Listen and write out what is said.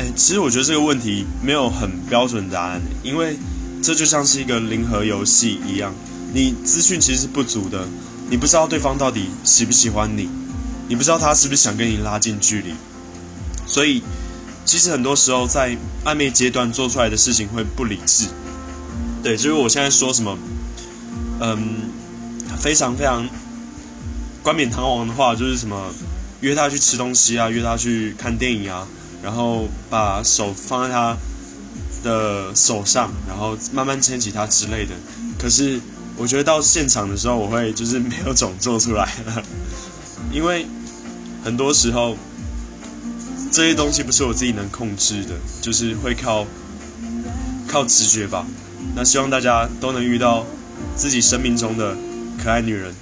哎，其实我觉得这个问题没有很标准答案，因为这就像是一个零和游戏一样，你资讯其实是不足的，你不知道对方到底喜不喜欢你，你不知道他是不是想跟你拉近距离，所以其实很多时候在暧昧阶段做出来的事情会不理智。对，就是我现在说什么，嗯，非常非常冠冕堂皇的话，就是什么约他去吃东西啊，约他去看电影啊。然后把手放在他的手上，然后慢慢牵起他之类的。可是我觉得到现场的时候，我会就是没有种做出来，因为很多时候这些东西不是我自己能控制的，就是会靠靠直觉吧。那希望大家都能遇到自己生命中的可爱女人。